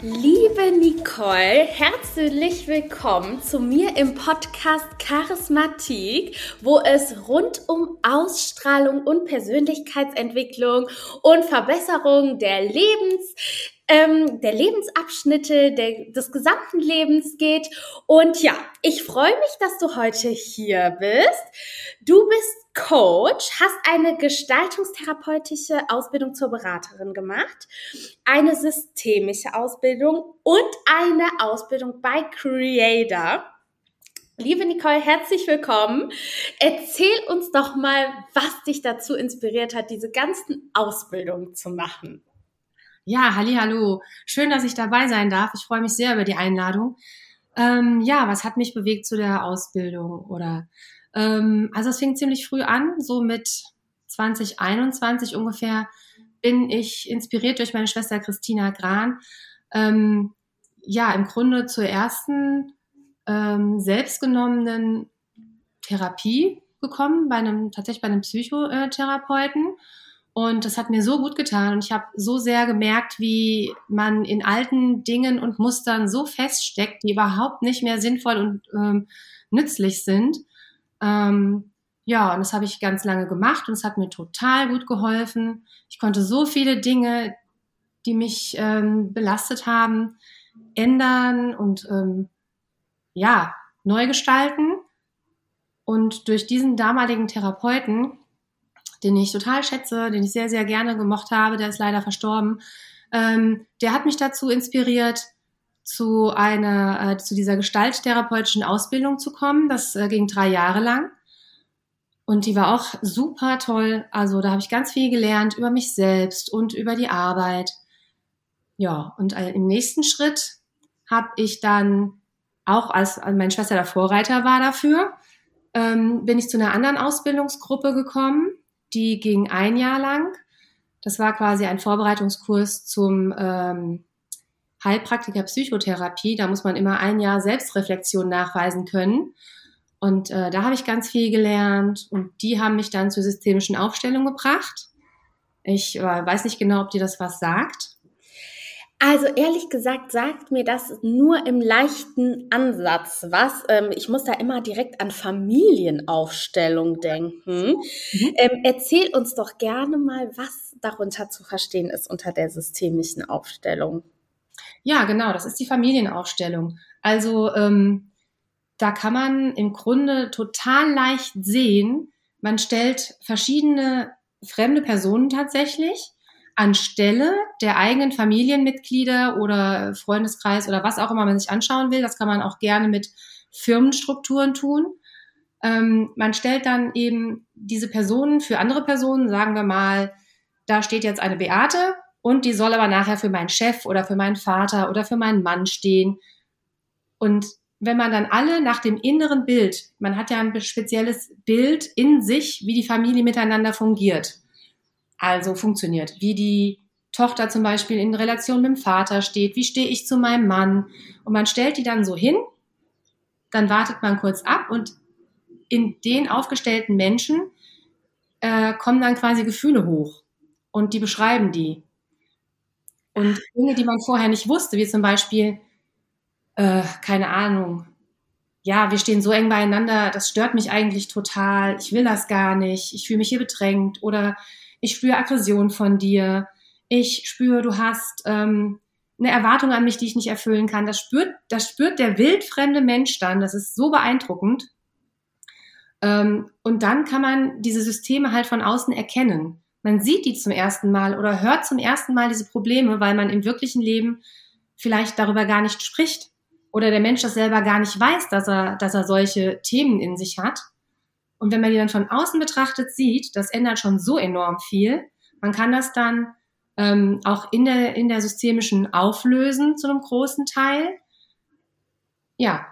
Liebe Nicole, herzlich willkommen zu mir im Podcast Charismatik, wo es rund um Ausstrahlung und Persönlichkeitsentwicklung und Verbesserung der Lebens ähm, der Lebensabschnitte der, des gesamten Lebens geht. Und ja, ich freue mich, dass du heute hier bist. Du bist Coach, hast eine gestaltungstherapeutische Ausbildung zur Beraterin gemacht, eine systemische Ausbildung und eine Ausbildung bei Creator. Liebe Nicole, herzlich willkommen. Erzähl uns doch mal, was dich dazu inspiriert hat, diese ganzen Ausbildungen zu machen. Ja, halli, hallo. Schön, dass ich dabei sein darf. Ich freue mich sehr über die Einladung. Ähm, ja, was hat mich bewegt zu der Ausbildung oder ähm, also es fing ziemlich früh an, so mit 2021 ungefähr bin ich inspiriert durch meine Schwester Christina Gran, ähm, ja, im Grunde zur ersten ähm, selbstgenommenen Therapie gekommen, bei einem, tatsächlich bei einem Psychotherapeuten. Und das hat mir so gut getan und ich habe so sehr gemerkt, wie man in alten Dingen und Mustern so feststeckt, die überhaupt nicht mehr sinnvoll und ähm, nützlich sind. Ähm, ja, und das habe ich ganz lange gemacht und es hat mir total gut geholfen. Ich konnte so viele Dinge, die mich ähm, belastet haben, ändern und ähm, ja, neu gestalten. Und durch diesen damaligen Therapeuten, den ich total schätze, den ich sehr, sehr gerne gemocht habe, der ist leider verstorben, ähm, der hat mich dazu inspiriert, zu einer, äh, zu dieser gestalttherapeutischen Ausbildung zu kommen. Das äh, ging drei Jahre lang. Und die war auch super toll. Also da habe ich ganz viel gelernt über mich selbst und über die Arbeit. Ja, und äh, im nächsten Schritt habe ich dann auch, als meine Schwester der Vorreiter war dafür, ähm, bin ich zu einer anderen Ausbildungsgruppe gekommen. Die ging ein Jahr lang. Das war quasi ein Vorbereitungskurs zum ähm, Heilpraktiker Psychotherapie, da muss man immer ein Jahr Selbstreflexion nachweisen können. Und äh, da habe ich ganz viel gelernt und die haben mich dann zur systemischen Aufstellung gebracht. Ich äh, weiß nicht genau, ob dir das was sagt. Also ehrlich gesagt sagt mir das nur im leichten Ansatz was. Ähm, ich muss da immer direkt an Familienaufstellung denken. Mhm. Ähm, erzähl uns doch gerne mal, was darunter zu verstehen ist unter der systemischen Aufstellung. Ja, genau, das ist die Familienaufstellung. Also ähm, da kann man im Grunde total leicht sehen, man stellt verschiedene fremde Personen tatsächlich anstelle der eigenen Familienmitglieder oder Freundeskreis oder was auch immer man sich anschauen will. Das kann man auch gerne mit Firmenstrukturen tun. Ähm, man stellt dann eben diese Personen für andere Personen, sagen wir mal, da steht jetzt eine Beate und die soll aber nachher für meinen Chef oder für meinen Vater oder für meinen Mann stehen. Und wenn man dann alle nach dem inneren Bild, man hat ja ein spezielles Bild in sich, wie die Familie miteinander fungiert. Also funktioniert, wie die Tochter zum Beispiel in Relation mit dem Vater steht, wie stehe ich zu meinem Mann. Und man stellt die dann so hin, dann wartet man kurz ab und in den aufgestellten Menschen äh, kommen dann quasi Gefühle hoch und die beschreiben die. Und Dinge, die man vorher nicht wusste, wie zum Beispiel, äh, keine Ahnung, ja, wir stehen so eng beieinander, das stört mich eigentlich total, ich will das gar nicht, ich fühle mich hier bedrängt oder ich spüre Aggression von dir, ich spüre, du hast ähm, eine Erwartung an mich, die ich nicht erfüllen kann. Das spürt, das spürt der wildfremde Mensch dann, das ist so beeindruckend. Ähm, und dann kann man diese Systeme halt von außen erkennen man sieht die zum ersten Mal oder hört zum ersten Mal diese Probleme, weil man im wirklichen Leben vielleicht darüber gar nicht spricht oder der Mensch das selber gar nicht weiß, dass er, dass er solche Themen in sich hat. Und wenn man die dann von außen betrachtet sieht, das ändert schon so enorm viel. Man kann das dann ähm, auch in der, in der systemischen auflösen zu einem großen Teil. Ja.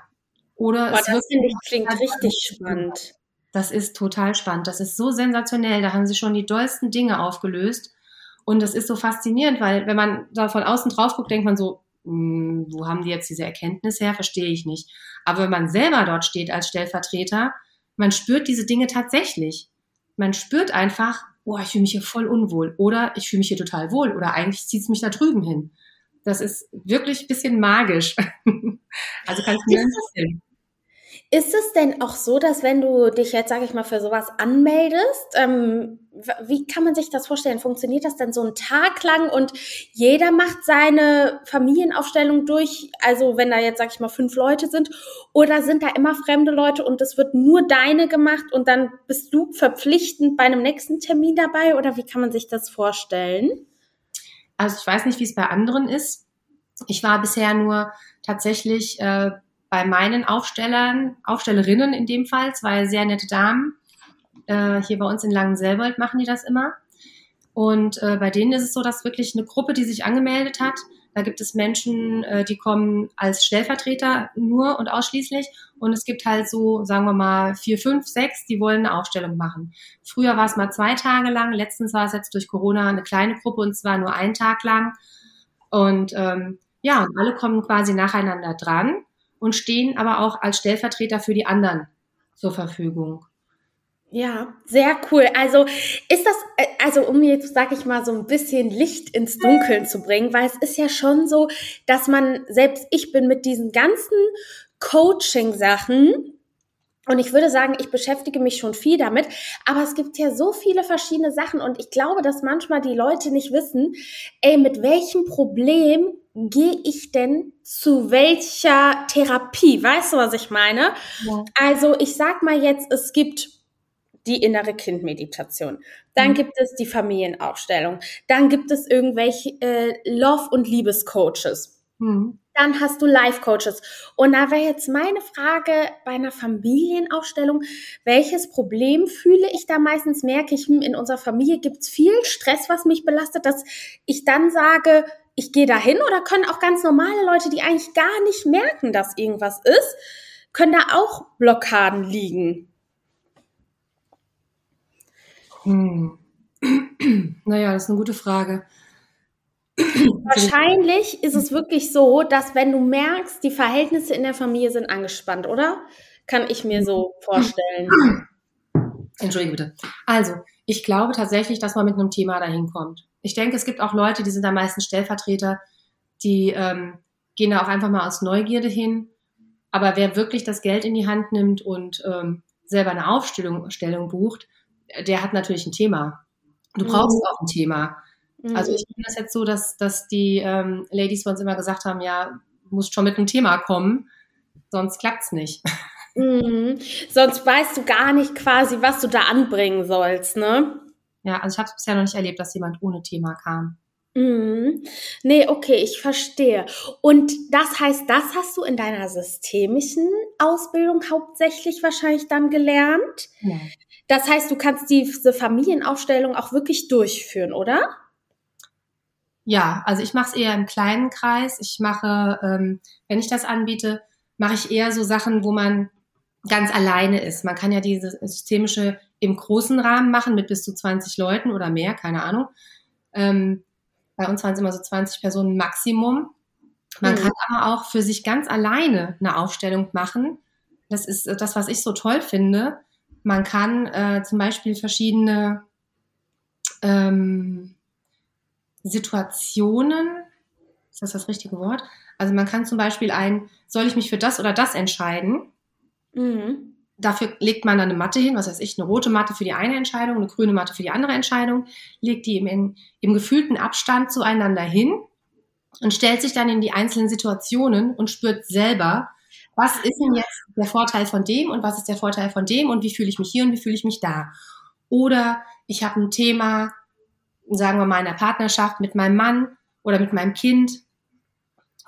Oder Boah, es das finde ich klingt richtig spannend. Das ist total spannend. Das ist so sensationell. Da haben sie schon die dollsten Dinge aufgelöst. Und das ist so faszinierend, weil wenn man da von außen drauf guckt, denkt man so, hm, wo haben die jetzt diese Erkenntnis her? Verstehe ich nicht. Aber wenn man selber dort steht als Stellvertreter, man spürt diese Dinge tatsächlich. Man spürt einfach, boah, ich fühle mich hier voll unwohl oder ich fühle mich hier total wohl oder eigentlich zieht es mich da drüben hin. Das ist wirklich ein bisschen magisch. also kann ich mir empfehlen. Ist es denn auch so, dass wenn du dich jetzt, sage ich mal, für sowas anmeldest, ähm, wie kann man sich das vorstellen? Funktioniert das denn so einen Tag lang und jeder macht seine Familienaufstellung durch? Also wenn da jetzt, sage ich mal, fünf Leute sind oder sind da immer fremde Leute und es wird nur deine gemacht und dann bist du verpflichtend bei einem nächsten Termin dabei oder wie kann man sich das vorstellen? Also ich weiß nicht, wie es bei anderen ist. Ich war bisher nur tatsächlich äh, bei meinen Aufstellern, Aufstellerinnen in dem Fall, zwei sehr nette Damen. Äh, hier bei uns in Langenselbold machen die das immer. Und äh, bei denen ist es so, dass wirklich eine Gruppe, die sich angemeldet hat, da gibt es Menschen, äh, die kommen als Stellvertreter nur und ausschließlich. Und es gibt halt so, sagen wir mal, vier, fünf, sechs, die wollen eine Aufstellung machen. Früher war es mal zwei Tage lang. Letztens war es jetzt durch Corona eine kleine Gruppe und zwar nur einen Tag lang. Und ähm, ja, alle kommen quasi nacheinander dran und stehen aber auch als Stellvertreter für die anderen zur Verfügung. Ja, sehr cool. Also ist das, äh, also um jetzt, sag ich mal, so ein bisschen Licht ins Dunkeln zu bringen, weil es ist ja schon so, dass man, selbst ich bin mit diesen ganzen Coaching-Sachen, und ich würde sagen, ich beschäftige mich schon viel damit, aber es gibt ja so viele verschiedene Sachen und ich glaube, dass manchmal die Leute nicht wissen, ey, mit welchem Problem gehe ich denn zu welcher Therapie? Weißt du, was ich meine? Ja. Also ich sag mal jetzt, es gibt die innere Kindmeditation. Dann mhm. gibt es die Familienaufstellung. Dann gibt es irgendwelche äh, Love- und Liebescoaches. Mhm. Dann hast du Life-Coaches. Und da wäre jetzt meine Frage bei einer Familienaufstellung, welches Problem fühle ich da meistens? Merke ich, hm, in unserer Familie gibt es viel Stress, was mich belastet, dass ich dann sage, ich gehe da hin oder können auch ganz normale Leute, die eigentlich gar nicht merken, dass irgendwas ist, können da auch Blockaden liegen? Hm. Naja, das ist eine gute Frage. Wahrscheinlich ist es wirklich so, dass wenn du merkst, die Verhältnisse in der Familie sind angespannt, oder? Kann ich mir so vorstellen. Entschuldige bitte. Also, ich glaube tatsächlich, dass man mit einem Thema dahin kommt. Ich denke, es gibt auch Leute, die sind da meistens Stellvertreter, die ähm, gehen da auch einfach mal aus Neugierde hin. Aber wer wirklich das Geld in die Hand nimmt und ähm, selber eine Aufstellung Stellung bucht, der hat natürlich ein Thema. Du mhm. brauchst mhm. auch ein Thema. Also ich finde das jetzt so, dass, dass die ähm, Ladies bei uns immer gesagt haben, ja, du musst schon mit einem Thema kommen, sonst klappt's nicht. Mhm. Sonst weißt du gar nicht quasi, was du da anbringen sollst, ne? Ja, also ich habe es bisher noch nicht erlebt, dass jemand ohne Thema kam. Mhm. Nee, okay, ich verstehe. Und das heißt, das hast du in deiner systemischen Ausbildung hauptsächlich wahrscheinlich dann gelernt? Ja. Das heißt, du kannst diese Familienaufstellung auch wirklich durchführen, oder? Ja, also ich mache es eher im kleinen Kreis. Ich mache, ähm, wenn ich das anbiete, mache ich eher so Sachen, wo man ganz alleine ist. Man kann ja diese systemische im großen Rahmen machen mit bis zu 20 Leuten oder mehr, keine Ahnung. Ähm, bei uns waren es immer so 20 Personen Maximum. Man mhm. kann aber auch für sich ganz alleine eine Aufstellung machen. Das ist das, was ich so toll finde. Man kann äh, zum Beispiel verschiedene ähm, Situationen, ist das das richtige Wort? Also man kann zum Beispiel ein, soll ich mich für das oder das entscheiden? Mhm. Dafür legt man dann eine Matte hin, was weiß ich, eine rote Matte für die eine Entscheidung, eine grüne Matte für die andere Entscheidung, legt die im, im gefühlten Abstand zueinander hin und stellt sich dann in die einzelnen Situationen und spürt selber, was ist denn jetzt der Vorteil von dem und was ist der Vorteil von dem und wie fühle ich mich hier und wie fühle ich mich da. Oder ich habe ein Thema, sagen wir mal, in der Partnerschaft mit meinem Mann oder mit meinem Kind.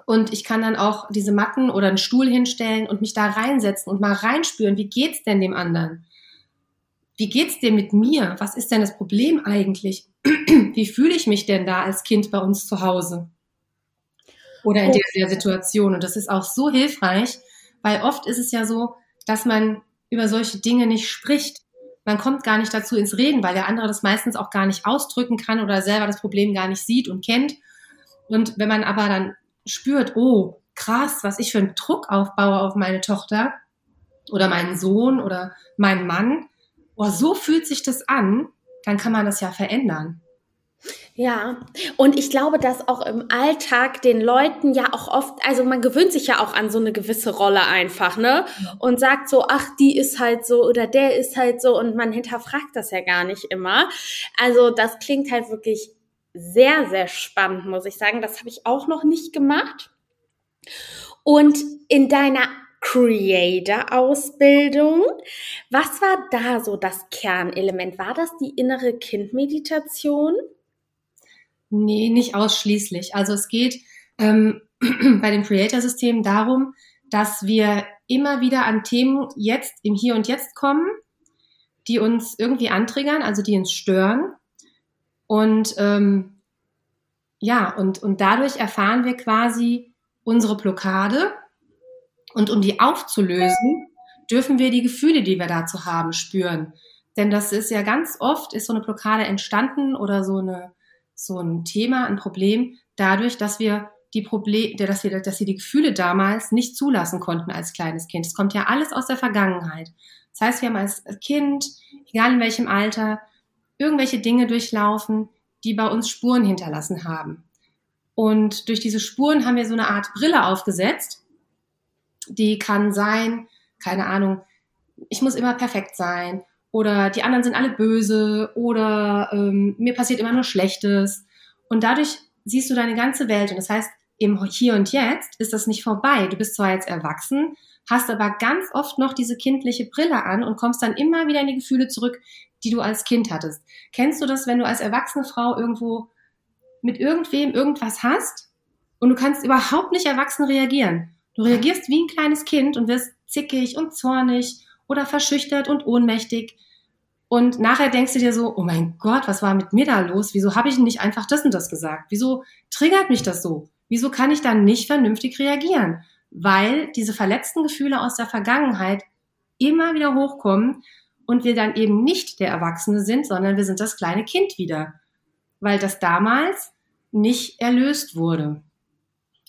Und ich kann dann auch diese Matten oder einen Stuhl hinstellen und mich da reinsetzen und mal reinspüren, wie geht's denn dem anderen? Wie geht's dem mit mir? Was ist denn das Problem eigentlich? Wie fühle ich mich denn da als Kind bei uns zu Hause? Oder in der, der Situation. Und das ist auch so hilfreich, Weil oft ist es ja so, dass man über solche Dinge nicht spricht. Man kommt gar nicht dazu ins Reden, weil der andere das meistens auch gar nicht ausdrücken kann oder selber das Problem gar nicht sieht und kennt. Und wenn man aber dann spürt, oh, krass, was ich für einen Druck aufbaue auf meine Tochter oder meinen Sohn oder meinen Mann, oh, so fühlt sich das an, dann kann man das ja verändern. Ja, und ich glaube, dass auch im Alltag den Leuten ja auch oft, also man gewöhnt sich ja auch an so eine gewisse Rolle einfach, ne? Und sagt so, ach, die ist halt so oder der ist halt so und man hinterfragt das ja gar nicht immer. Also das klingt halt wirklich sehr, sehr spannend, muss ich sagen. Das habe ich auch noch nicht gemacht. Und in deiner Creator-Ausbildung. Was war da so das Kernelement? War das die innere Kindmeditation? Nee, nicht ausschließlich. Also es geht ähm, bei dem Creator-System darum, dass wir immer wieder an Themen jetzt im Hier und Jetzt kommen, die uns irgendwie antriggern, also die uns stören. Und ähm, ja, und, und dadurch erfahren wir quasi unsere Blockade. Und um die aufzulösen, dürfen wir die Gefühle, die wir dazu haben, spüren. Denn das ist ja ganz oft, ist so eine Blockade entstanden oder so eine so ein Thema, ein Problem, dadurch, dass wir die Probleme, dass wir, dass wir die Gefühle damals nicht zulassen konnten als kleines Kind. Es kommt ja alles aus der Vergangenheit. Das heißt, wir haben als Kind, egal in welchem Alter, irgendwelche Dinge durchlaufen, die bei uns Spuren hinterlassen haben. Und durch diese Spuren haben wir so eine Art Brille aufgesetzt. Die kann sein, keine Ahnung, ich muss immer perfekt sein oder die anderen sind alle böse oder ähm, mir passiert immer nur Schlechtes. Und dadurch siehst du deine ganze Welt. Und das heißt, im Hier und Jetzt ist das nicht vorbei. Du bist zwar jetzt erwachsen, hast aber ganz oft noch diese kindliche Brille an und kommst dann immer wieder in die Gefühle zurück, die du als Kind hattest. Kennst du das, wenn du als erwachsene Frau irgendwo mit irgendwem irgendwas hast und du kannst überhaupt nicht erwachsen reagieren? Du reagierst wie ein kleines Kind und wirst zickig und zornig oder verschüchtert und ohnmächtig. Und nachher denkst du dir so, oh mein Gott, was war mit mir da los? Wieso habe ich nicht einfach das und das gesagt? Wieso triggert mich das so? Wieso kann ich da nicht vernünftig reagieren? Weil diese verletzten Gefühle aus der Vergangenheit immer wieder hochkommen und wir dann eben nicht der Erwachsene sind, sondern wir sind das kleine Kind wieder. Weil das damals nicht erlöst wurde.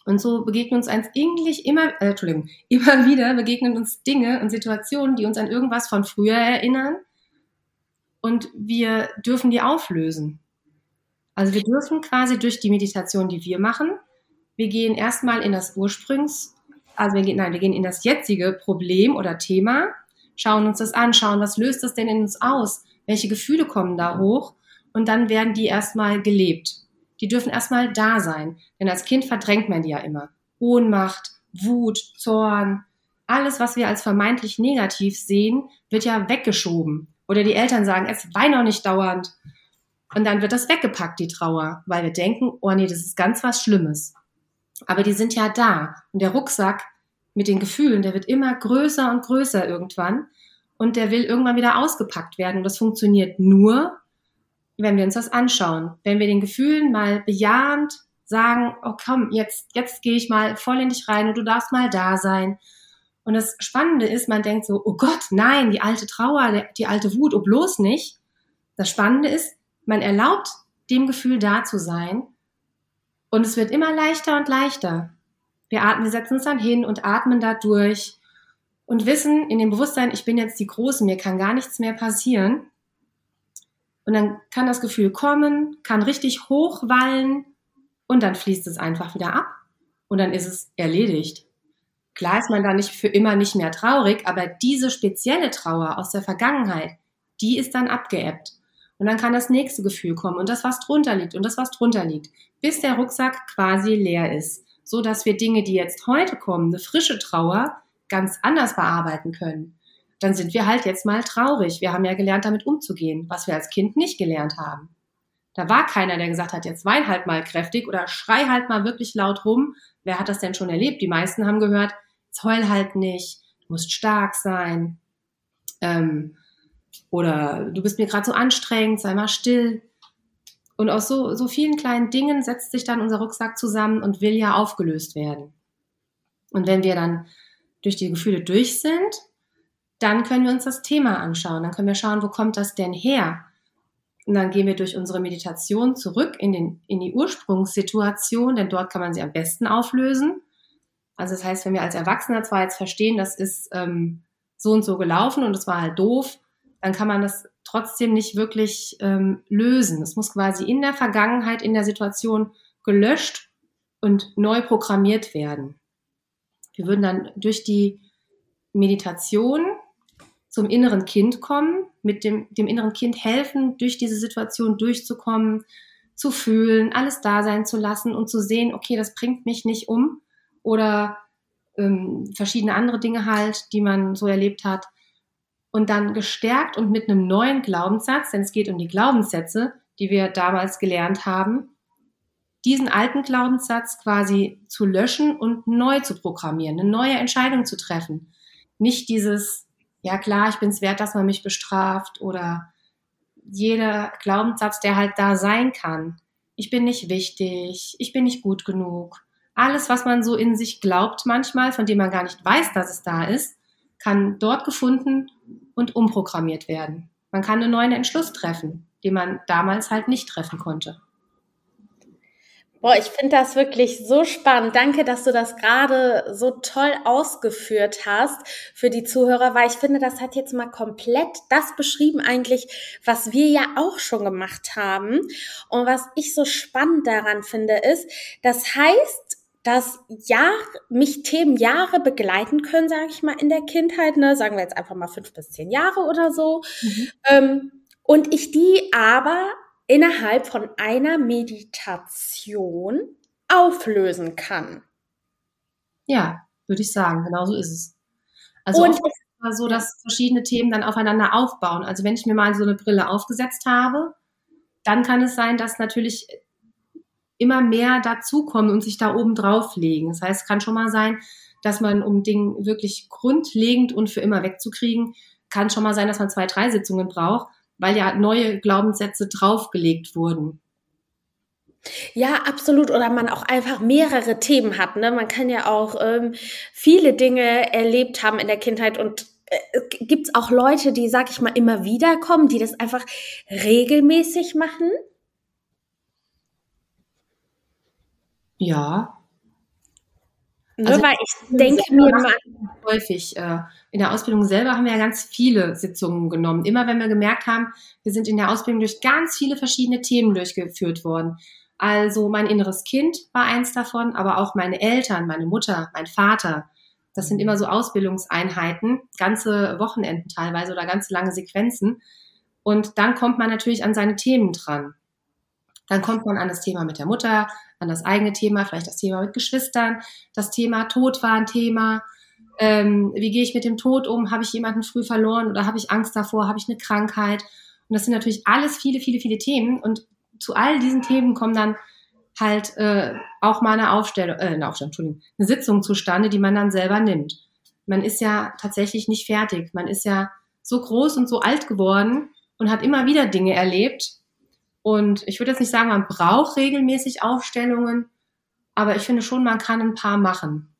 Und so begegnen uns eigentlich immer, äh, Entschuldigung, immer wieder begegnen uns Dinge und Situationen, die uns an irgendwas von früher erinnern. Und wir dürfen die auflösen. Also wir dürfen quasi durch die Meditation, die wir machen, wir gehen erstmal in das Ursprungs, also wir gehen, nein, wir gehen in das jetzige Problem oder Thema, schauen uns das an, schauen, was löst das denn in uns aus? Welche Gefühle kommen da hoch? Und dann werden die erstmal gelebt die dürfen erstmal da sein. Denn als Kind verdrängt man die ja immer. Ohnmacht, Wut, Zorn, alles, was wir als vermeintlich negativ sehen, wird ja weggeschoben. Oder die Eltern sagen, es wein auch nicht dauernd. Und dann wird das weggepackt, die Trauer, weil wir denken, oh nee, das ist ganz was Schlimmes. Aber die sind ja da. Und der Rucksack mit den Gefühlen, der wird immer größer und größer irgendwann. Und der will irgendwann wieder ausgepackt werden. Und das funktioniert nur, wenn wir uns das anschauen, wenn wir den Gefühlen mal bejahend sagen, oh komm, jetzt, jetzt gehe ich mal voll in dich rein und du darfst mal da sein. Und das Spannende ist, man denkt so, oh Gott, nein, die alte Trauer, die alte Wut, oh bloß nicht. Das Spannende ist, man erlaubt dem Gefühl da zu sein und es wird immer leichter und leichter. Wir atmen, wir setzen uns dann hin und atmen da durch und wissen in dem Bewusstsein, ich bin jetzt die Große, mir kann gar nichts mehr passieren. Und dann kann das Gefühl kommen, kann richtig hochwallen und dann fließt es einfach wieder ab und dann ist es erledigt. Klar ist man da nicht für immer nicht mehr traurig, aber diese spezielle Trauer aus der Vergangenheit, die ist dann abgeebbt. Und dann kann das nächste Gefühl kommen und das, was drunter liegt und das, was drunter liegt, bis der Rucksack quasi leer ist, so dass wir Dinge, die jetzt heute kommen, eine frische Trauer, ganz anders bearbeiten können dann sind wir halt jetzt mal traurig. Wir haben ja gelernt, damit umzugehen, was wir als Kind nicht gelernt haben. Da war keiner, der gesagt hat, jetzt wein halt mal kräftig oder schrei halt mal wirklich laut rum. Wer hat das denn schon erlebt? Die meisten haben gehört, jetzt heul halt nicht, du musst stark sein. Ähm, oder du bist mir gerade so anstrengend, sei mal still. Und aus so, so vielen kleinen Dingen setzt sich dann unser Rucksack zusammen und will ja aufgelöst werden. Und wenn wir dann durch die Gefühle durch sind, dann können wir uns das Thema anschauen. Dann können wir schauen, wo kommt das denn her? Und dann gehen wir durch unsere Meditation zurück in, den, in die Ursprungssituation, denn dort kann man sie am besten auflösen. Also das heißt, wenn wir als Erwachsener zwar jetzt verstehen, das ist ähm, so und so gelaufen und es war halt doof, dann kann man das trotzdem nicht wirklich ähm, lösen. Es muss quasi in der Vergangenheit, in der Situation gelöscht und neu programmiert werden. Wir würden dann durch die Meditation zum inneren Kind kommen, mit dem, dem inneren Kind helfen, durch diese Situation durchzukommen, zu fühlen, alles da sein zu lassen und zu sehen, okay, das bringt mich nicht um oder ähm, verschiedene andere Dinge halt, die man so erlebt hat. Und dann gestärkt und mit einem neuen Glaubenssatz, denn es geht um die Glaubenssätze, die wir damals gelernt haben, diesen alten Glaubenssatz quasi zu löschen und neu zu programmieren, eine neue Entscheidung zu treffen. Nicht dieses, ja klar, ich bin es wert, dass man mich bestraft oder jeder Glaubenssatz, der halt da sein kann. Ich bin nicht wichtig, ich bin nicht gut genug. Alles, was man so in sich glaubt manchmal, von dem man gar nicht weiß, dass es da ist, kann dort gefunden und umprogrammiert werden. Man kann einen neuen Entschluss treffen, den man damals halt nicht treffen konnte. Boah, ich finde das wirklich so spannend. Danke, dass du das gerade so toll ausgeführt hast für die Zuhörer, weil ich finde, das hat jetzt mal komplett das beschrieben eigentlich, was wir ja auch schon gemacht haben. Und was ich so spannend daran finde, ist, das heißt, dass Jahre, mich Themen Jahre begleiten können, sage ich mal, in der Kindheit, ne, sagen wir jetzt einfach mal fünf bis zehn Jahre oder so. Mhm. Ähm, und ich die aber innerhalb von einer Meditation auflösen kann. Ja, würde ich sagen, genau so ist es. Also und oft ist so, dass verschiedene Themen dann aufeinander aufbauen. Also wenn ich mir mal so eine Brille aufgesetzt habe, dann kann es sein, dass natürlich immer mehr dazukommen und sich da oben drauf legen. Das heißt, es kann schon mal sein, dass man, um Dinge wirklich grundlegend und für immer wegzukriegen, kann schon mal sein, dass man zwei, drei Sitzungen braucht weil ja neue Glaubenssätze draufgelegt wurden. Ja, absolut. Oder man auch einfach mehrere Themen hat. Ne? Man kann ja auch ähm, viele Dinge erlebt haben in der Kindheit und äh, gibt es auch Leute, die, sag ich mal, immer wieder kommen, die das einfach regelmäßig machen? Ja, Ne, also, weil ich denke mir mal. Häufig. Äh, in der Ausbildung selber haben wir ja ganz viele Sitzungen genommen. Immer wenn wir gemerkt haben, wir sind in der Ausbildung durch ganz viele verschiedene Themen durchgeführt worden. Also mein inneres Kind war eins davon, aber auch meine Eltern, meine Mutter, mein Vater. Das sind immer so Ausbildungseinheiten, ganze Wochenenden teilweise oder ganz lange Sequenzen. Und dann kommt man natürlich an seine Themen dran. Dann kommt man an das Thema mit der Mutter, an das eigene Thema, vielleicht das Thema mit Geschwistern, das Thema Tod war ein Thema. Ähm, wie gehe ich mit dem Tod um? Habe ich jemanden früh verloren oder habe ich Angst davor? Habe ich eine Krankheit? Und das sind natürlich alles viele, viele, viele Themen. Und zu all diesen Themen kommen dann halt äh, auch mal eine Aufstellung, äh, eine Aufstellung, Entschuldigung, eine Sitzung zustande, die man dann selber nimmt. Man ist ja tatsächlich nicht fertig. Man ist ja so groß und so alt geworden und hat immer wieder Dinge erlebt, und ich würde jetzt nicht sagen, man braucht regelmäßig Aufstellungen, aber ich finde schon, man kann ein paar machen.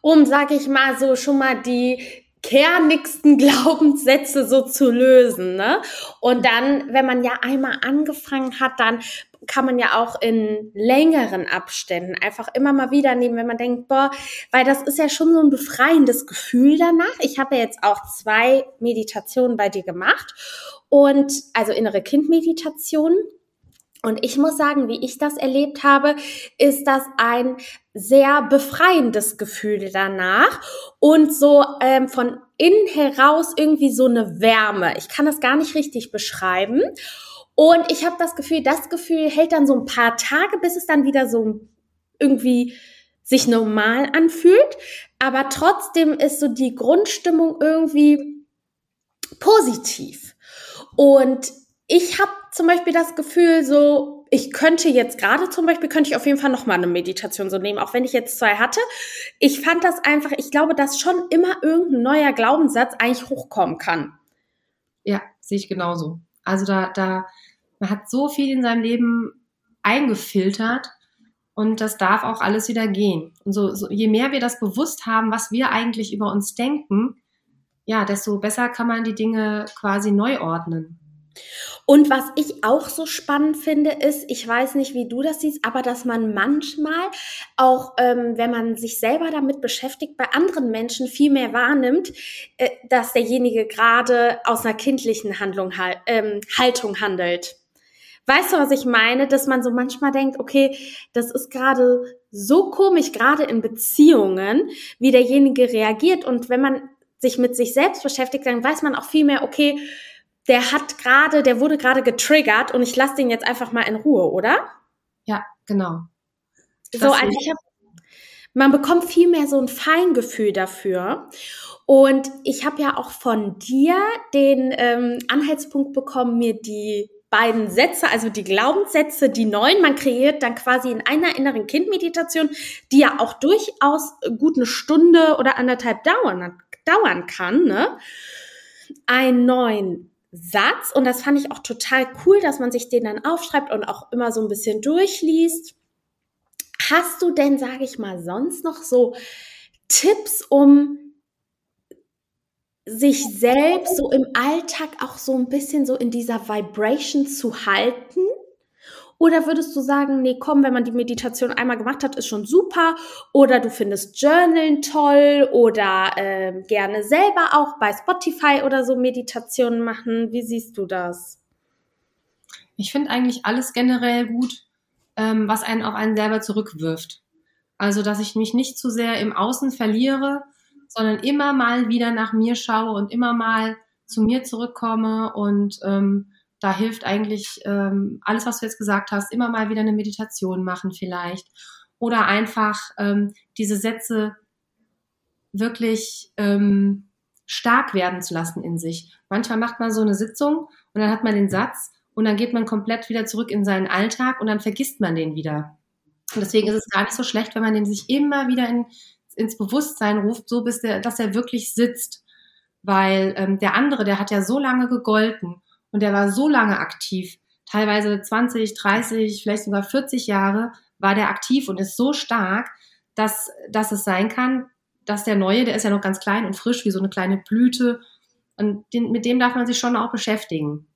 Um, sage ich mal, so schon mal die kernigsten Glaubenssätze so zu lösen. Ne? Und dann, wenn man ja einmal angefangen hat, dann kann man ja auch in längeren Abständen einfach immer mal wieder nehmen, wenn man denkt, boah, weil das ist ja schon so ein befreiendes Gefühl danach. Ich habe ja jetzt auch zwei Meditationen bei dir gemacht und also innere Kindmeditation. Und ich muss sagen, wie ich das erlebt habe, ist das ein sehr befreiendes Gefühl danach und so ähm, von innen heraus irgendwie so eine Wärme. Ich kann das gar nicht richtig beschreiben. Und ich habe das Gefühl, das Gefühl hält dann so ein paar Tage, bis es dann wieder so irgendwie sich normal anfühlt. Aber trotzdem ist so die Grundstimmung irgendwie positiv. Und ich habe zum Beispiel das Gefühl, so, ich könnte jetzt gerade zum Beispiel, könnte ich auf jeden Fall noch mal eine Meditation so nehmen, auch wenn ich jetzt zwei hatte. Ich fand das einfach, ich glaube, dass schon immer irgendein neuer Glaubenssatz eigentlich hochkommen kann. Ja, sehe ich genauso. Also da, da, man hat so viel in seinem Leben eingefiltert Und das darf auch alles wieder gehen. Und so, so, je mehr wir das bewusst haben, was wir eigentlich über uns denken, ja, desto besser kann man die Dinge quasi neu ordnen. Und was ich auch so spannend finde, ist, ich weiß nicht, wie du das siehst, aber dass man manchmal auch, ähm, wenn man sich selber damit beschäftigt, bei anderen Menschen viel mehr wahrnimmt, äh, dass derjenige gerade aus einer kindlichen Handlung, ähm, Haltung handelt. Weißt du, was ich meine? Dass man so manchmal denkt, okay, das ist gerade so komisch, gerade in Beziehungen, wie derjenige reagiert. Und wenn man sich mit sich selbst beschäftigt, dann weiß man auch viel mehr, okay, der hat gerade, der wurde gerade getriggert und ich lasse den jetzt einfach mal in Ruhe, oder? Ja, genau. Das so, also ich hab, man bekommt viel mehr so ein Feingefühl dafür. Und ich habe ja auch von dir den ähm, Anhaltspunkt bekommen, mir die beiden Sätze, also die Glaubenssätze, die neuen, man kreiert dann quasi in einer inneren Kindmeditation, die ja auch durchaus gut eine Stunde oder anderthalb dauern, dauern kann, ne? einen neuen Satz und das fand ich auch total cool, dass man sich den dann aufschreibt und auch immer so ein bisschen durchliest. Hast du denn, sage ich mal, sonst noch so Tipps, um sich selbst so im Alltag auch so ein bisschen so in dieser Vibration zu halten? Oder würdest du sagen, nee, komm, wenn man die Meditation einmal gemacht hat, ist schon super. Oder du findest Journalen toll oder äh, gerne selber auch bei Spotify oder so Meditationen machen. Wie siehst du das? Ich finde eigentlich alles generell gut, ähm, was einen auf einen selber zurückwirft. Also, dass ich mich nicht zu sehr im Außen verliere, sondern immer mal wieder nach mir schaue und immer mal zu mir zurückkomme und ähm, da hilft eigentlich ähm, alles, was du jetzt gesagt hast, immer mal wieder eine Meditation machen vielleicht oder einfach ähm, diese Sätze wirklich ähm, stark werden zu lassen in sich. Manchmal macht man so eine Sitzung und dann hat man den Satz und dann geht man komplett wieder zurück in seinen Alltag und dann vergisst man den wieder. Und deswegen ist es gar nicht so schlecht, wenn man den sich immer wieder in, ins Bewusstsein ruft, so bis der, dass er wirklich sitzt. Weil ähm, der andere, der hat ja so lange gegolten und der war so lange aktiv, teilweise 20, 30, vielleicht sogar 40 Jahre war der aktiv und ist so stark, dass, dass es sein kann, dass der Neue, der ist ja noch ganz klein und frisch, wie so eine kleine Blüte, und den, mit dem darf man sich schon auch beschäftigen.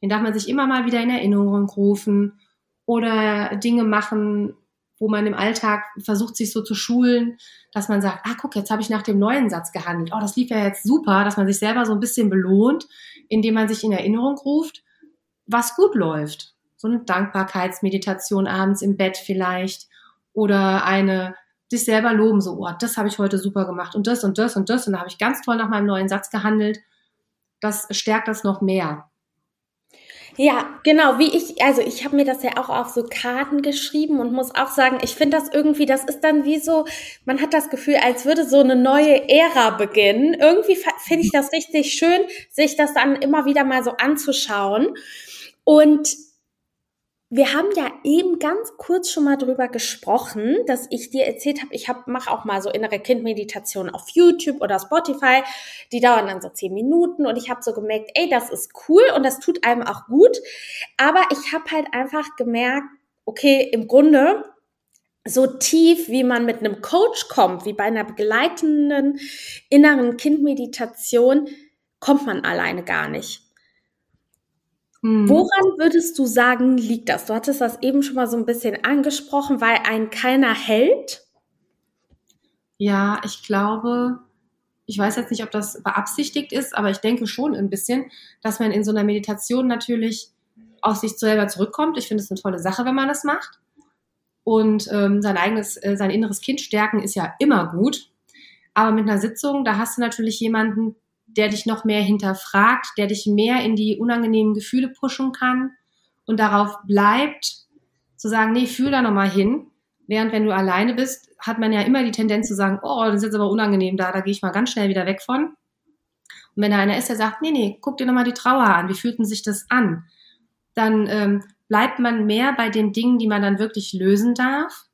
Den darf man sich immer mal wieder in Erinnerung rufen oder Dinge machen, wo man im Alltag versucht, sich so zu schulen, dass man sagt, ah, guck, jetzt habe ich nach dem neuen Satz gehandelt. Oh, das lief ja jetzt super, dass man sich selber so ein bisschen belohnt, indem man sich in Erinnerung ruft, was gut läuft. So eine Dankbarkeitsmeditation abends im Bett vielleicht oder eine sich selber loben, so, oh, das habe ich heute super gemacht und das und das und das und da habe ich ganz toll nach meinem neuen Satz gehandelt. Das stärkt das noch mehr. Ja, genau, wie ich, also ich habe mir das ja auch auf so Karten geschrieben und muss auch sagen, ich finde das irgendwie, das ist dann wie so, man hat das Gefühl, als würde so eine neue Ära beginnen. Irgendwie finde ich das richtig schön, sich das dann immer wieder mal so anzuschauen. Und wir haben ja eben ganz kurz schon mal drüber gesprochen, dass ich dir erzählt habe, ich hab, mache auch mal so innere Kindmeditation auf YouTube oder Spotify. Die dauern dann so zehn Minuten und ich habe so gemerkt, ey, das ist cool und das tut einem auch gut. Aber ich habe halt einfach gemerkt, okay, im Grunde so tief, wie man mit einem Coach kommt, wie bei einer begleitenden inneren Kindmeditation, kommt man alleine gar nicht. Mhm. Woran würdest du sagen, liegt das? Du hattest das eben schon mal so ein bisschen angesprochen, weil ein keiner hält. Ja, ich glaube, ich weiß jetzt nicht, ob das beabsichtigt ist, aber ich denke schon ein bisschen, dass man in so einer Meditation natürlich aus sich selber zurückkommt. Ich finde es eine tolle Sache, wenn man das macht. Und ähm, sein eigenes, äh, sein inneres Kind stärken ist ja immer gut. Aber mit einer Sitzung, da hast du natürlich jemanden, der dich noch mehr hinterfragt, der dich mehr in die unangenehmen Gefühle pushen kann und darauf bleibt, zu sagen, nee, fühl da nochmal hin. Während wenn du alleine bist, hat man ja immer die Tendenz zu sagen, oh, das ist jetzt aber unangenehm da, da gehe ich mal ganz schnell wieder weg von. Und wenn da einer ist, der sagt, nee, nee, guck dir nochmal die Trauer an, wie fühlt denn sich das an? Dann ähm, bleibt man mehr bei den Dingen, die man dann wirklich lösen darf.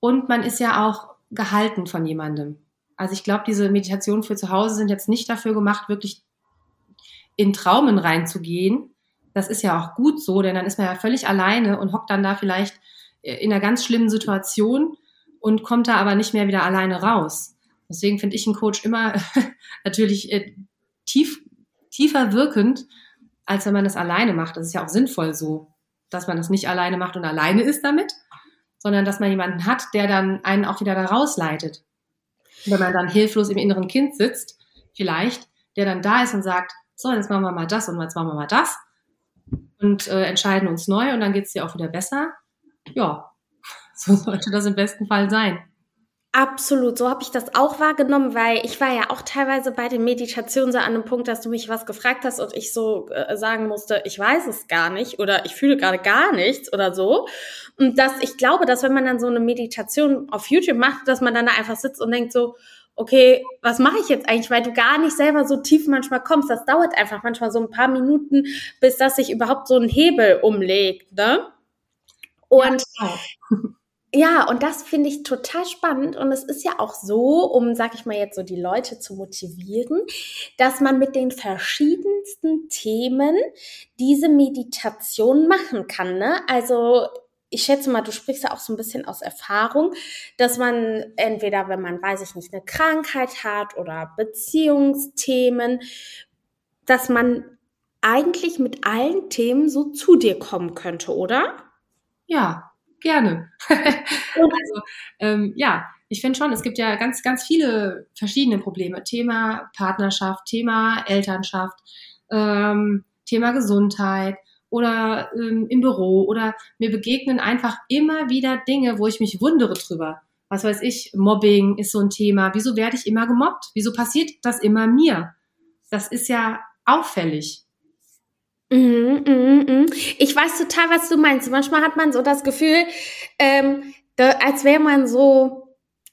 Und man ist ja auch gehalten von jemandem. Also ich glaube, diese Meditationen für zu Hause sind jetzt nicht dafür gemacht, wirklich in Traumen reinzugehen. Das ist ja auch gut so, denn dann ist man ja völlig alleine und hockt dann da vielleicht in einer ganz schlimmen Situation und kommt da aber nicht mehr wieder alleine raus. Deswegen finde ich einen Coach immer natürlich äh, tief, tiefer wirkend, als wenn man das alleine macht. Das ist ja auch sinnvoll so, dass man das nicht alleine macht und alleine ist damit, sondern dass man jemanden hat, der dann einen auch wieder da rausleitet. Wenn man dann hilflos im inneren Kind sitzt, vielleicht, der dann da ist und sagt, so, jetzt machen wir mal das und jetzt machen wir mal das und äh, entscheiden uns neu und dann geht es dir auch wieder besser. Ja, so sollte das im besten Fall sein. Absolut, so habe ich das auch wahrgenommen, weil ich war ja auch teilweise bei den Meditationen so an einem Punkt, dass du mich was gefragt hast und ich so äh, sagen musste, ich weiß es gar nicht oder ich fühle gerade gar nichts oder so. Und dass ich glaube, dass wenn man dann so eine Meditation auf YouTube macht, dass man dann da einfach sitzt und denkt so, okay, was mache ich jetzt eigentlich, weil du gar nicht selber so tief manchmal kommst. Das dauert einfach manchmal so ein paar Minuten, bis das sich überhaupt so ein Hebel umlegt, ne? Und ja, ja und das finde ich total spannend. Und es ist ja auch so, um, sag ich mal jetzt so, die Leute zu motivieren, dass man mit den verschiedensten Themen diese Meditation machen kann. Ne? Also ich schätze mal, du sprichst ja auch so ein bisschen aus Erfahrung, dass man entweder, wenn man, weiß ich nicht, eine Krankheit hat oder Beziehungsthemen, dass man eigentlich mit allen Themen so zu dir kommen könnte, oder? Ja, gerne. also, ähm, ja, ich finde schon, es gibt ja ganz, ganz viele verschiedene Probleme. Thema Partnerschaft, Thema Elternschaft, ähm, Thema Gesundheit, oder ähm, im Büro oder mir begegnen einfach immer wieder Dinge, wo ich mich wundere drüber. Was weiß ich, Mobbing ist so ein Thema. Wieso werde ich immer gemobbt? Wieso passiert das immer mir? Das ist ja auffällig. Mm, mm, mm. Ich weiß total, was du meinst. Manchmal hat man so das Gefühl, ähm, da, als wäre man so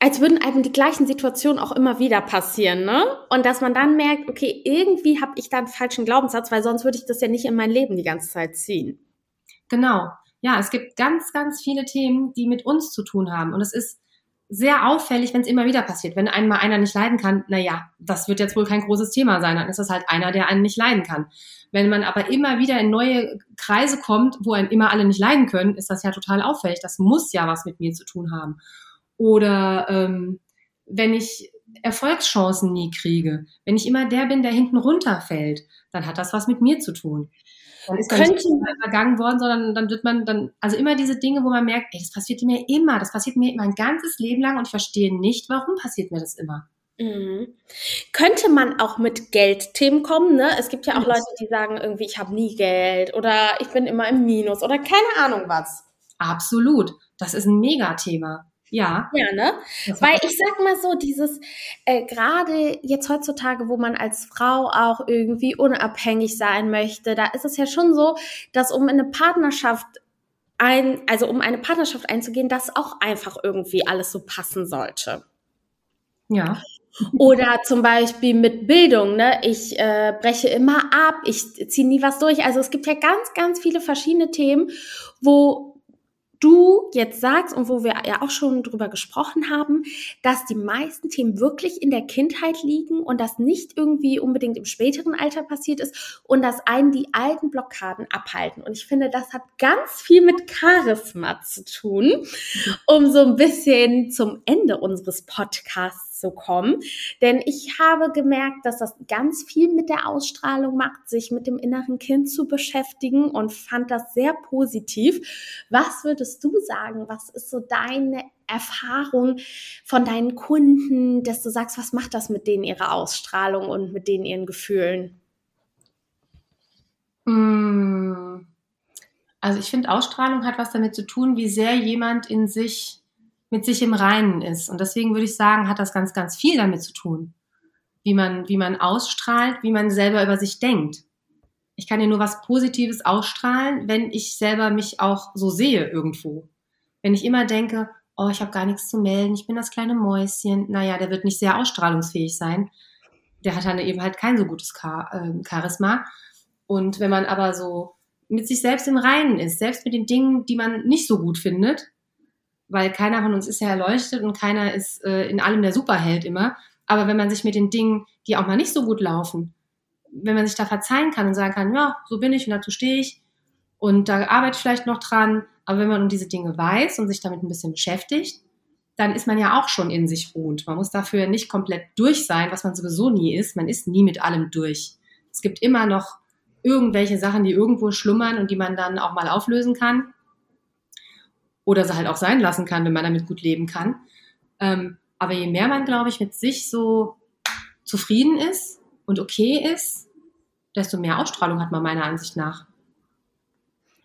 als würden einem die gleichen Situationen auch immer wieder passieren, ne? Und dass man dann merkt, okay, irgendwie habe ich da einen falschen Glaubenssatz, weil sonst würde ich das ja nicht in mein Leben die ganze Zeit ziehen. Genau. Ja, es gibt ganz, ganz viele Themen, die mit uns zu tun haben. Und es ist sehr auffällig, wenn es immer wieder passiert. Wenn einmal einer nicht leiden kann, na ja, das wird jetzt wohl kein großes Thema sein, dann ist das halt einer, der einen nicht leiden kann. Wenn man aber immer wieder in neue Kreise kommt, wo einen immer alle nicht leiden können, ist das ja total auffällig. Das muss ja was mit mir zu tun haben. Oder ähm, wenn ich Erfolgschancen nie kriege, wenn ich immer der bin, der hinten runterfällt, dann hat das was mit mir zu tun. Dann ist Könnte nicht vergangen worden, sondern dann wird man dann, also immer diese Dinge, wo man merkt, ey, das passiert mir immer, das passiert mir mein ganzes Leben lang und ich verstehe nicht, warum passiert mir das immer. Mhm. Könnte man auch mit Geldthemen kommen, ne? Es gibt ja auch Leute, die sagen irgendwie, ich habe nie Geld oder ich bin immer im Minus oder keine Ahnung was. Absolut. Das ist ein Megathema. Ja. Ja, ne? Weil ich sag mal so, dieses, äh, gerade jetzt heutzutage, wo man als Frau auch irgendwie unabhängig sein möchte, da ist es ja schon so, dass um in eine Partnerschaft ein, also um eine Partnerschaft einzugehen, das auch einfach irgendwie alles so passen sollte. Ja. Oder zum Beispiel mit Bildung, ne? Ich äh, breche immer ab, ich ziehe nie was durch. Also es gibt ja ganz, ganz viele verschiedene Themen, wo du jetzt sagst und wo wir ja auch schon drüber gesprochen haben, dass die meisten Themen wirklich in der Kindheit liegen und das nicht irgendwie unbedingt im späteren Alter passiert ist und dass einen die alten Blockaden abhalten. Und ich finde, das hat ganz viel mit Charisma zu tun, um so ein bisschen zum Ende unseres Podcasts zu kommen. Denn ich habe gemerkt, dass das ganz viel mit der Ausstrahlung macht, sich mit dem inneren Kind zu beschäftigen und fand das sehr positiv. Was würdest du sagen? Was ist so deine Erfahrung von deinen Kunden, dass du sagst, was macht das mit denen ihre Ausstrahlung und mit denen ihren Gefühlen? Hm. Also ich finde, Ausstrahlung hat was damit zu tun, wie sehr jemand in sich mit sich im Reinen ist. Und deswegen würde ich sagen, hat das ganz, ganz viel damit zu tun. Wie man, wie man ausstrahlt, wie man selber über sich denkt. Ich kann ja nur was Positives ausstrahlen, wenn ich selber mich auch so sehe irgendwo. Wenn ich immer denke, oh, ich habe gar nichts zu melden, ich bin das kleine Mäuschen, naja, der wird nicht sehr ausstrahlungsfähig sein. Der hat dann eben halt kein so gutes ähm, Charisma. Und wenn man aber so mit sich selbst im Reinen ist, selbst mit den Dingen, die man nicht so gut findet, weil keiner von uns ist ja erleuchtet und keiner ist äh, in allem der Superheld immer. Aber wenn man sich mit den Dingen, die auch mal nicht so gut laufen, wenn man sich da verzeihen kann und sagen kann, ja, so bin ich und dazu stehe ich und da arbeite ich vielleicht noch dran, Aber wenn man um diese Dinge weiß und sich damit ein bisschen beschäftigt, dann ist man ja auch schon in sich ruhend. Man muss dafür nicht komplett durch sein, was man sowieso nie ist. Man ist nie mit allem durch. Es gibt immer noch irgendwelche Sachen, die irgendwo schlummern und die man dann auch mal auflösen kann. Oder sie halt auch sein lassen kann, wenn man damit gut leben kann. Ähm, aber je mehr man, glaube ich, mit sich so zufrieden ist und okay ist, desto mehr Ausstrahlung hat man meiner Ansicht nach.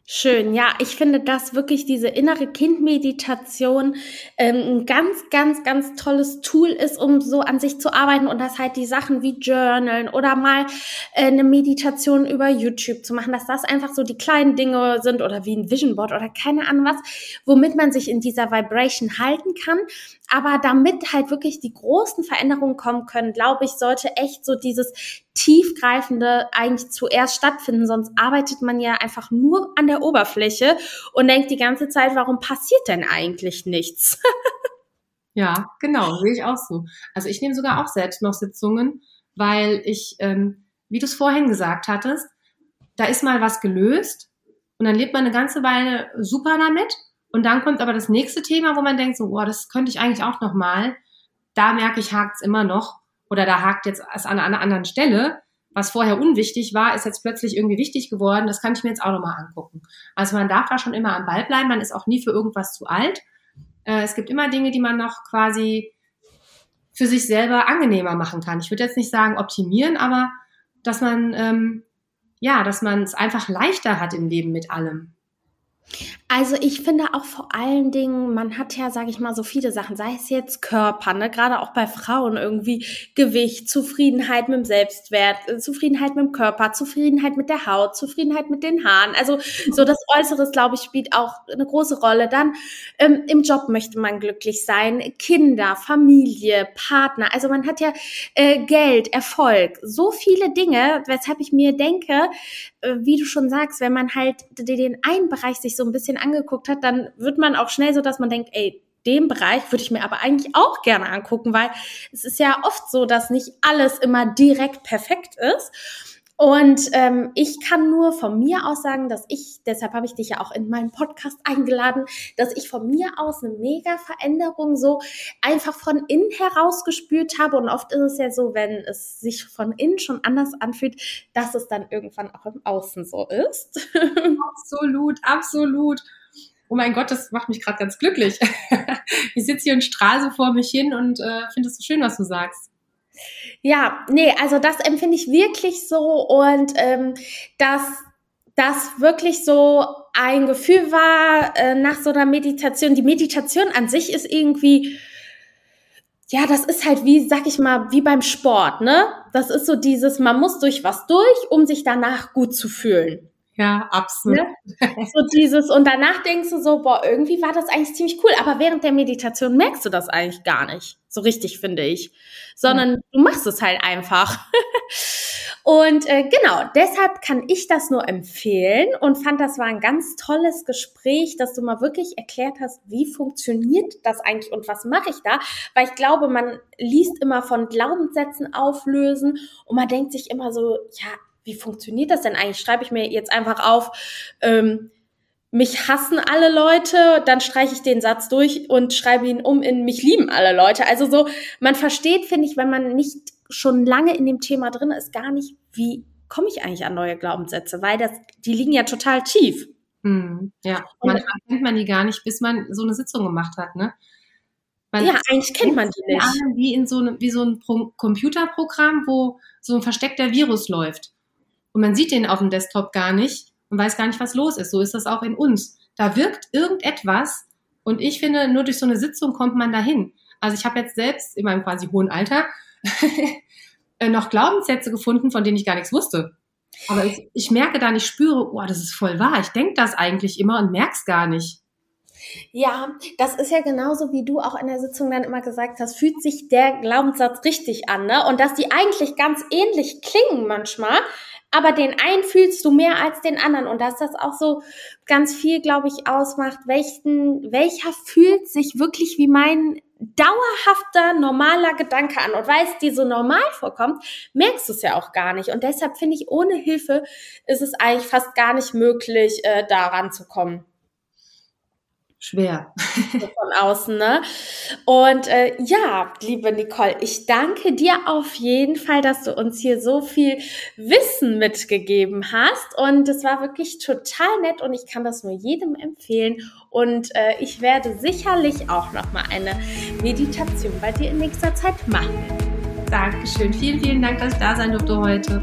Schön, ja, ich finde, dass wirklich diese innere Kindmeditation ähm, ein ganz, ganz, ganz tolles Tool ist, um so an sich zu arbeiten und das halt die Sachen wie Journalen oder mal äh, eine Meditation über YouTube zu machen, dass das einfach so die kleinen Dinge sind oder wie ein Vision Board oder keine Ahnung was, womit man sich in dieser Vibration halten kann. Aber damit halt wirklich die großen Veränderungen kommen können, glaube ich, sollte echt so dieses tiefgreifende eigentlich zuerst stattfinden, sonst arbeitet man ja einfach nur an der Oberfläche und denkt die ganze Zeit, warum passiert denn eigentlich nichts? ja, genau, sehe ich auch so. Also ich nehme sogar auch selbst noch Sitzungen, weil ich, ähm, wie du es vorhin gesagt hattest, da ist mal was gelöst und dann lebt man eine ganze Weile super damit und dann kommt aber das nächste Thema, wo man denkt, so, boah, das könnte ich eigentlich auch noch mal. Da merke ich, hakt's immer noch oder da hakt jetzt es an einer anderen Stelle. Was vorher unwichtig war, ist jetzt plötzlich irgendwie wichtig geworden. Das kann ich mir jetzt auch nochmal angucken. Also man darf da schon immer am Ball bleiben. Man ist auch nie für irgendwas zu alt. Äh, es gibt immer Dinge, die man noch quasi für sich selber angenehmer machen kann. Ich würde jetzt nicht sagen optimieren, aber dass man ähm, ja, dass man es einfach leichter hat im Leben mit allem. Also ich finde auch vor allen Dingen, man hat ja, sage ich mal, so viele Sachen, sei es jetzt Körper, ne, gerade auch bei Frauen irgendwie Gewicht, Zufriedenheit mit dem Selbstwert, äh, Zufriedenheit mit dem Körper, Zufriedenheit mit der Haut, Zufriedenheit mit den Haaren. Also so das Äußeres, glaube ich, spielt auch eine große Rolle. Dann ähm, im Job möchte man glücklich sein, Kinder, Familie, Partner. Also man hat ja äh, Geld, Erfolg, so viele Dinge, weshalb ich mir denke, äh, wie du schon sagst, wenn man halt den einen Bereich sich so ein bisschen angeguckt hat, dann wird man auch schnell so, dass man denkt, ey, den Bereich würde ich mir aber eigentlich auch gerne angucken, weil es ist ja oft so, dass nicht alles immer direkt perfekt ist. Und ähm, ich kann nur von mir aus sagen, dass ich, deshalb habe ich dich ja auch in meinen Podcast eingeladen, dass ich von mir aus eine mega Veränderung so einfach von innen heraus gespürt habe. Und oft ist es ja so, wenn es sich von innen schon anders anfühlt, dass es dann irgendwann auch im Außen so ist. absolut, absolut. Oh mein Gott, das macht mich gerade ganz glücklich. ich sitze hier und strahle so vor mich hin und äh, finde es so schön, was du sagst. Ja, nee, also das empfinde ich wirklich so und ähm, dass das wirklich so ein Gefühl war äh, nach so einer Meditation. Die Meditation an sich ist irgendwie, ja, das ist halt wie, sag ich mal, wie beim Sport, ne? Das ist so dieses, man muss durch was durch, um sich danach gut zu fühlen. Ja, absolut. Ne? So dieses, und danach denkst du so, boah, irgendwie war das eigentlich ziemlich cool, aber während der Meditation merkst du das eigentlich gar nicht. So richtig, finde ich. Sondern ja. du machst es halt einfach. und äh, genau, deshalb kann ich das nur empfehlen und fand, das war ein ganz tolles Gespräch, dass du mal wirklich erklärt hast, wie funktioniert das eigentlich und was mache ich da? Weil ich glaube, man liest immer von Glaubenssätzen auflösen und man denkt sich immer so, ja, wie funktioniert das denn eigentlich? Schreibe ich mir jetzt einfach auf, ähm, mich hassen alle Leute, dann streiche ich den Satz durch und schreibe ihn um in mich lieben alle Leute. Also so, man versteht, finde ich, wenn man nicht schon lange in dem Thema drin ist, gar nicht, wie komme ich eigentlich an neue Glaubenssätze, weil das, die liegen ja total tief. Hm, ja, manchmal kennt man die gar nicht, bis man so eine Sitzung gemacht hat, ne? Man ja, eigentlich kennt man die nicht. Wie in so, ne, wie so ein Pro Computerprogramm, wo so ein versteckter Virus läuft und man sieht den auf dem Desktop gar nicht und weiß gar nicht, was los ist. So ist das auch in uns. Da wirkt irgendetwas und ich finde, nur durch so eine Sitzung kommt man dahin. Also ich habe jetzt selbst in meinem quasi hohen Alter äh, noch Glaubenssätze gefunden, von denen ich gar nichts wusste. Aber ich, ich merke dann, ich spüre, oh, das ist voll wahr. Ich denke das eigentlich immer und merk's gar nicht. Ja, das ist ja genauso, wie du auch in der Sitzung dann immer gesagt hast, fühlt sich der Glaubenssatz richtig an, ne? Und dass die eigentlich ganz ähnlich klingen manchmal, aber den einen fühlst du mehr als den anderen. Und dass das auch so ganz viel, glaube ich, ausmacht, welchen, welcher fühlt sich wirklich wie mein dauerhafter, normaler Gedanke an. Und weil es dir so normal vorkommt, merkst du es ja auch gar nicht. Und deshalb finde ich, ohne Hilfe ist es eigentlich fast gar nicht möglich, äh, daran zu kommen. Schwer. Von außen, ne? Und äh, ja, liebe Nicole, ich danke dir auf jeden Fall, dass du uns hier so viel Wissen mitgegeben hast. Und es war wirklich total nett und ich kann das nur jedem empfehlen. Und äh, ich werde sicherlich auch noch mal eine Meditation bei dir in nächster Zeit machen. Dankeschön. Vielen, vielen Dank, dass ich da sein durfte heute.